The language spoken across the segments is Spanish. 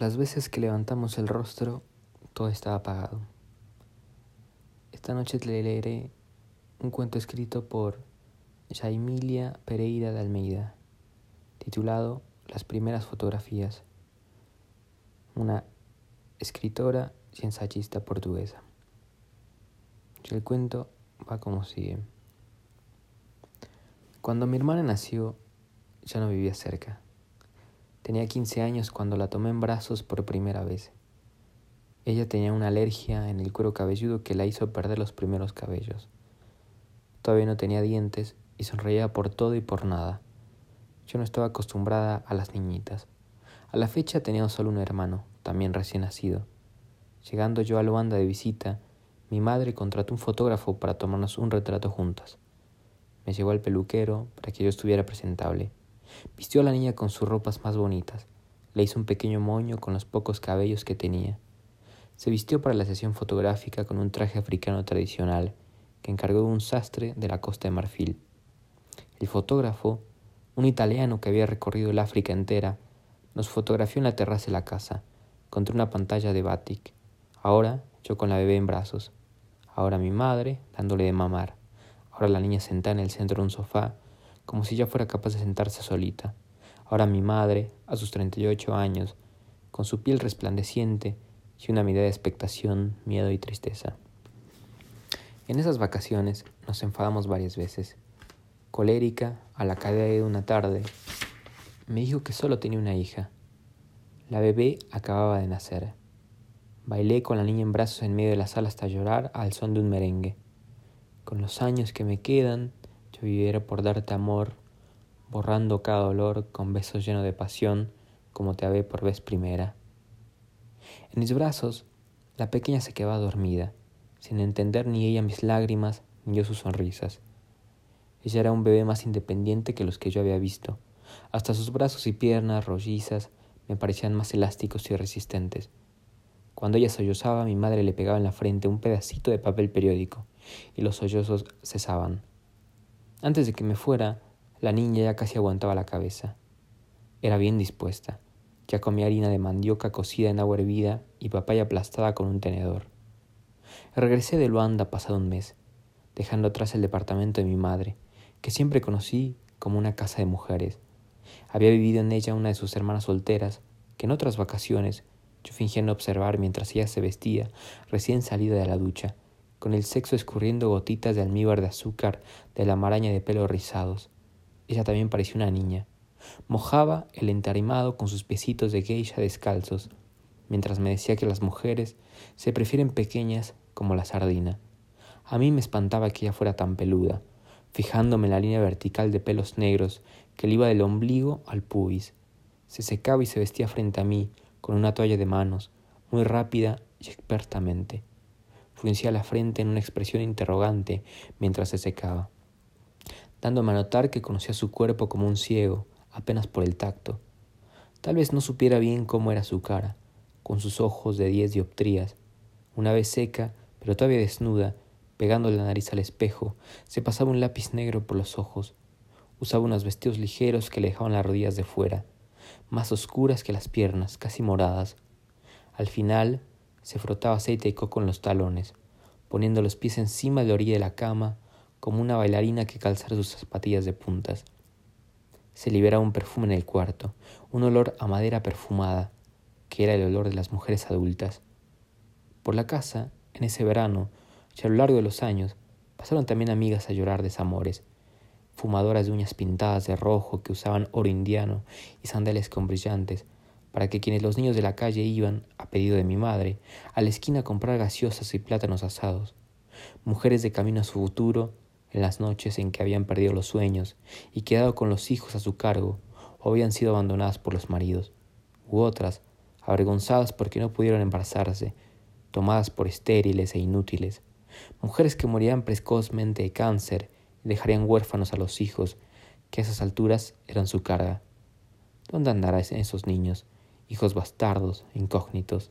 Las veces que levantamos el rostro, todo estaba apagado. Esta noche te leeré un cuento escrito por Jaimilia Pereira de Almeida, titulado Las primeras fotografías, una escritora y ensayista portuguesa. el cuento va como sigue. Cuando mi hermana nació, ya no vivía cerca. Tenía 15 años cuando la tomé en brazos por primera vez. Ella tenía una alergia en el cuero cabelludo que la hizo perder los primeros cabellos. Todavía no tenía dientes y sonreía por todo y por nada. Yo no estaba acostumbrada a las niñitas. A la fecha tenía solo un hermano, también recién nacido. Llegando yo a Luanda de visita, mi madre contrató un fotógrafo para tomarnos un retrato juntas. Me llevó al peluquero para que yo estuviera presentable. Vistió a la niña con sus ropas más bonitas. Le hizo un pequeño moño con los pocos cabellos que tenía. Se vistió para la sesión fotográfica con un traje africano tradicional que encargó un sastre de la costa de Marfil. El fotógrafo, un italiano que había recorrido el África entera, nos fotografió en la terraza de la casa, contra una pantalla de batik. Ahora yo con la bebé en brazos. Ahora mi madre dándole de mamar. Ahora la niña sentada en el centro de un sofá como si ya fuera capaz de sentarse solita. Ahora mi madre, a sus 38 años, con su piel resplandeciente y una mirada de expectación, miedo y tristeza. En esas vacaciones nos enfadamos varias veces. Colérica, a la caída de una tarde, me dijo que solo tenía una hija. La bebé acababa de nacer. Bailé con la niña en brazos en medio de la sala hasta llorar al son de un merengue. Con los años que me quedan, yo viviera por darte amor, borrando cada dolor con besos llenos de pasión, como te habé por vez primera. En mis brazos, la pequeña se quedaba dormida, sin entender ni ella mis lágrimas, ni yo sus sonrisas. Ella era un bebé más independiente que los que yo había visto. Hasta sus brazos y piernas rollizas me parecían más elásticos y resistentes. Cuando ella sollozaba, mi madre le pegaba en la frente un pedacito de papel periódico, y los sollozos cesaban. Antes de que me fuera, la niña ya casi aguantaba la cabeza. Era bien dispuesta. Ya comía harina de mandioca cocida en agua hervida y papaya aplastada con un tenedor. Regresé de Luanda pasado un mes, dejando atrás el departamento de mi madre, que siempre conocí como una casa de mujeres. Había vivido en ella una de sus hermanas solteras, que en otras vacaciones yo fingía no observar mientras ella se vestía, recién salida de la ducha, con el sexo escurriendo gotitas de almíbar de azúcar de la maraña de pelos rizados. Ella también parecía una niña. Mojaba el entarimado con sus piecitos de geisha descalzos, mientras me decía que las mujeres se prefieren pequeñas como la sardina. A mí me espantaba que ella fuera tan peluda, fijándome en la línea vertical de pelos negros que le iba del ombligo al pubis. Se secaba y se vestía frente a mí con una toalla de manos, muy rápida y expertamente la frente en una expresión interrogante mientras se secaba, dándome a notar que conocía su cuerpo como un ciego, apenas por el tacto. Tal vez no supiera bien cómo era su cara, con sus ojos de diez dioptrías. Una vez seca, pero todavía desnuda, pegando la nariz al espejo, se pasaba un lápiz negro por los ojos. Usaba unos vestidos ligeros que le dejaban las rodillas de fuera, más oscuras que las piernas, casi moradas. Al final, se frotaba aceite de coco en los talones, poniendo los pies encima de la orilla de la cama, como una bailarina que calzara sus zapatillas de puntas. Se liberaba un perfume en el cuarto, un olor a madera perfumada, que era el olor de las mujeres adultas. Por la casa, en ese verano, y a lo largo de los años, pasaron también amigas a llorar desamores, fumadoras de uñas pintadas de rojo que usaban oro indiano y sandales con brillantes, para que quienes los niños de la calle iban, a pedido de mi madre, a la esquina a comprar gaseosas y plátanos asados, mujeres de camino a su futuro, en las noches en que habían perdido los sueños y quedado con los hijos a su cargo o habían sido abandonadas por los maridos, u otras, avergonzadas porque no pudieron embarazarse, tomadas por estériles e inútiles, mujeres que morían precozmente de cáncer y dejarían huérfanos a los hijos, que a esas alturas eran su carga. ¿Dónde andarán esos niños? Hijos bastardos, incógnitos.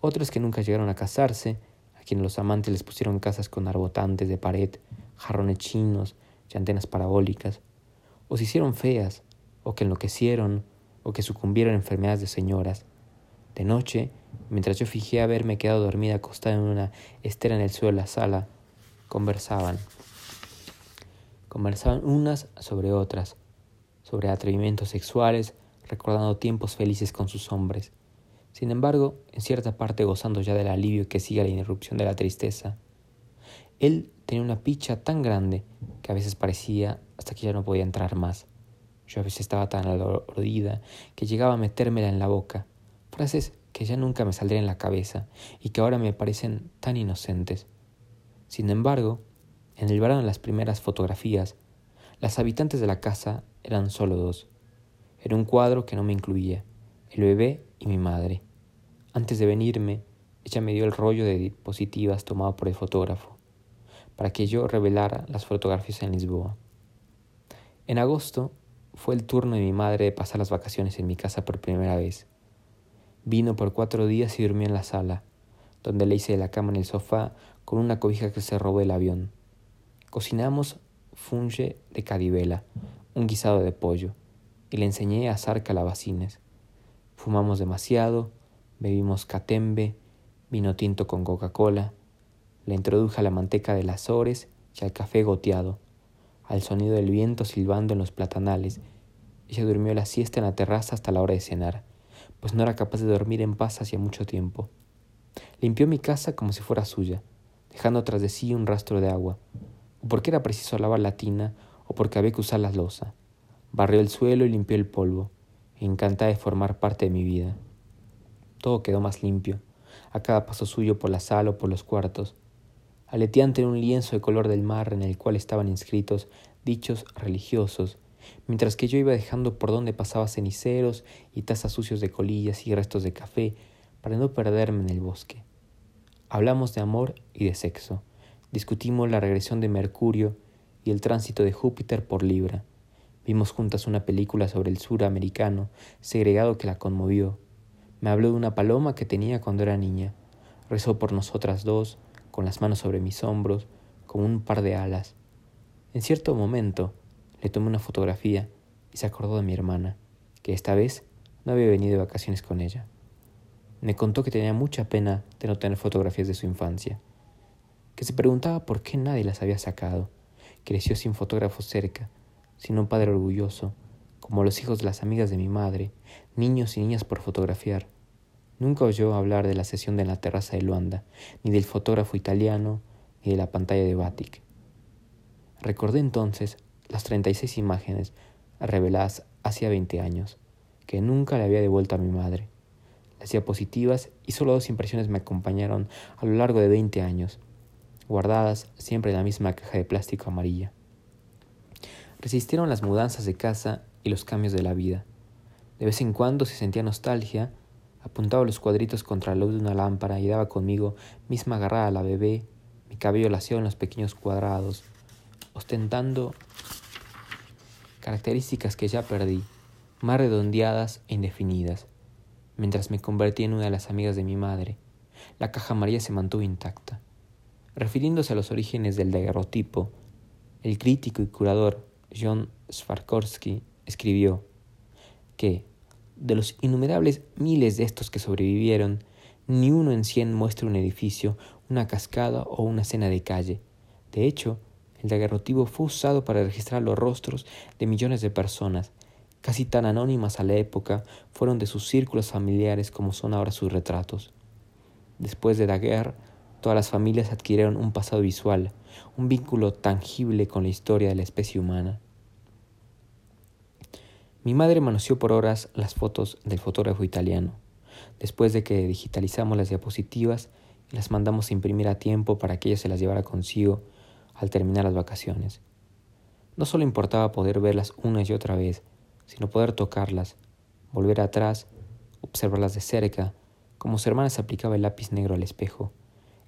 Otros que nunca llegaron a casarse, a quienes los amantes les pusieron casas con arbotantes de pared, jarrones chinos y antenas parabólicas, o se hicieron feas, o que enloquecieron, o que sucumbieron a enfermedades de señoras, De noche, mientras yo fijé haberme quedado dormida acostada en una estera en el suelo de la sala, conversaban. Conversaban unas sobre otras, sobre atrevimientos sexuales, recordando tiempos felices con sus hombres. Sin embargo, en cierta parte gozando ya del alivio que sigue la interrupción de la tristeza. Él tenía una picha tan grande que a veces parecía hasta que ya no podía entrar más. Yo a veces estaba tan alordida que llegaba a metérmela en la boca. Frases que ya nunca me saldrían en la cabeza y que ahora me parecen tan inocentes. Sin embargo, en el verano de las primeras fotografías, las habitantes de la casa eran solo dos. Era un cuadro que no me incluía, el bebé y mi madre. Antes de venirme, ella me dio el rollo de diapositivas tomado por el fotógrafo, para que yo revelara las fotografías en Lisboa. En agosto fue el turno de mi madre de pasar las vacaciones en mi casa por primera vez. Vino por cuatro días y durmió en la sala, donde le hice la cama en el sofá con una cobija que se robó del avión. Cocinamos funge de cadivela, un guisado de pollo, y le enseñé a asar calabacines. Fumamos demasiado, bebimos catembe, vino tinto con Coca-Cola, le introduje a la manteca de las ores y al café goteado, al sonido del viento silbando en los platanales. Ella durmió la siesta en la terraza hasta la hora de cenar, pues no era capaz de dormir en paz hacía mucho tiempo. Limpió mi casa como si fuera suya, dejando tras de sí un rastro de agua, o porque era preciso lavar la tina, o porque había que usar la losa. Barrió el suelo y limpió el polvo, encantada de formar parte de mi vida. Todo quedó más limpio, a cada paso suyo por la sala o por los cuartos, aleteante en un lienzo de color del mar en el cual estaban inscritos dichos religiosos, mientras que yo iba dejando por donde pasaba ceniceros y tazas sucios de colillas y restos de café para no perderme en el bosque. Hablamos de amor y de sexo, discutimos la regresión de Mercurio y el tránsito de Júpiter por Libra. Vimos juntas una película sobre el sur americano, segregado que la conmovió. Me habló de una paloma que tenía cuando era niña. Rezó por nosotras dos, con las manos sobre mis hombros, como un par de alas. En cierto momento le tomé una fotografía y se acordó de mi hermana, que esta vez no había venido de vacaciones con ella. Me contó que tenía mucha pena de no tener fotografías de su infancia, que se preguntaba por qué nadie las había sacado. Creció sin fotógrafos cerca, sin un padre orgulloso, como los hijos de las amigas de mi madre, niños y niñas por fotografiar. Nunca oyó hablar de la sesión de la terraza de Luanda, ni del fotógrafo italiano, ni de la pantalla de Batik. Recordé entonces las treinta y seis imágenes reveladas hacía veinte años, que nunca le había devuelto a mi madre. Las diapositivas y solo dos impresiones me acompañaron a lo largo de veinte años, guardadas siempre en la misma caja de plástico amarilla. Resistieron las mudanzas de casa y los cambios de la vida. De vez en cuando, se sentía nostalgia, apuntaba los cuadritos contra la luz de una lámpara y daba conmigo, misma agarrada a la bebé, mi cabello laseado en los pequeños cuadrados, ostentando características que ya perdí, más redondeadas e indefinidas. Mientras me convertí en una de las amigas de mi madre, la caja amarilla se mantuvo intacta. Refiriéndose a los orígenes del daguerrotipo, el crítico y curador John Swarkowski escribió que, de los innumerables miles de estos que sobrevivieron, ni uno en cien muestra un edificio, una cascada o una escena de calle. De hecho, el daguerrotipo fue usado para registrar los rostros de millones de personas, casi tan anónimas a la época fueron de sus círculos familiares como son ahora sus retratos. Después de Daguerre, Todas las familias adquirieron un pasado visual, un vínculo tangible con la historia de la especie humana. Mi madre manoseó por horas las fotos del fotógrafo italiano, después de que digitalizamos las diapositivas y las mandamos a imprimir a tiempo para que ella se las llevara consigo al terminar las vacaciones. No solo importaba poder verlas una y otra vez, sino poder tocarlas, volver atrás, observarlas de cerca, como su hermana se aplicaba el lápiz negro al espejo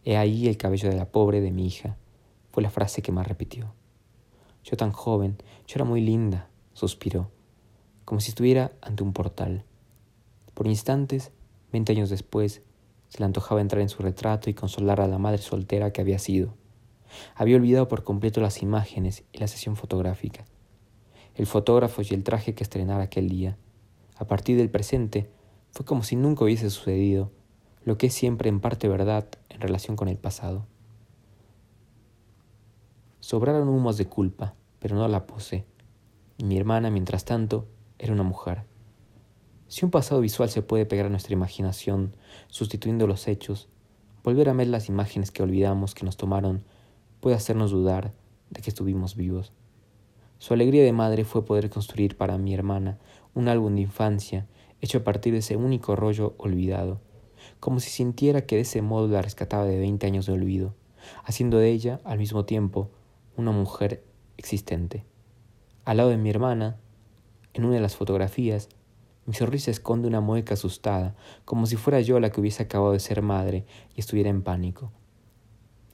He ahí el cabello de la pobre de mi hija, fue la frase que más repitió. Yo tan joven, yo era muy linda, suspiró, como si estuviera ante un portal. Por instantes, veinte años después, se le antojaba entrar en su retrato y consolar a la madre soltera que había sido. Había olvidado por completo las imágenes y la sesión fotográfica, el fotógrafo y el traje que estrenara aquel día. A partir del presente, Fue como si nunca hubiese sucedido, lo que es siempre en parte verdad en relación con el pasado. Sobraron humos de culpa, pero no la posee. Y mi hermana, mientras tanto, era una mujer. Si un pasado visual se puede pegar a nuestra imaginación, sustituyendo los hechos, volver a ver las imágenes que olvidamos que nos tomaron puede hacernos dudar de que estuvimos vivos. Su alegría de madre fue poder construir para mi hermana un álbum de infancia hecho a partir de ese único rollo olvidado, como si sintiera que de ese modo la rescataba de veinte años de olvido, haciendo de ella, al mismo tiempo, una mujer existente. Al lado de mi hermana, en una de las fotografías, mi sonrisa esconde una mueca asustada, como si fuera yo la que hubiese acabado de ser madre y estuviera en pánico.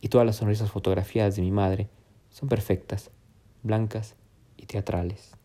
Y todas las sonrisas fotografiadas de mi madre son perfectas, blancas y teatrales.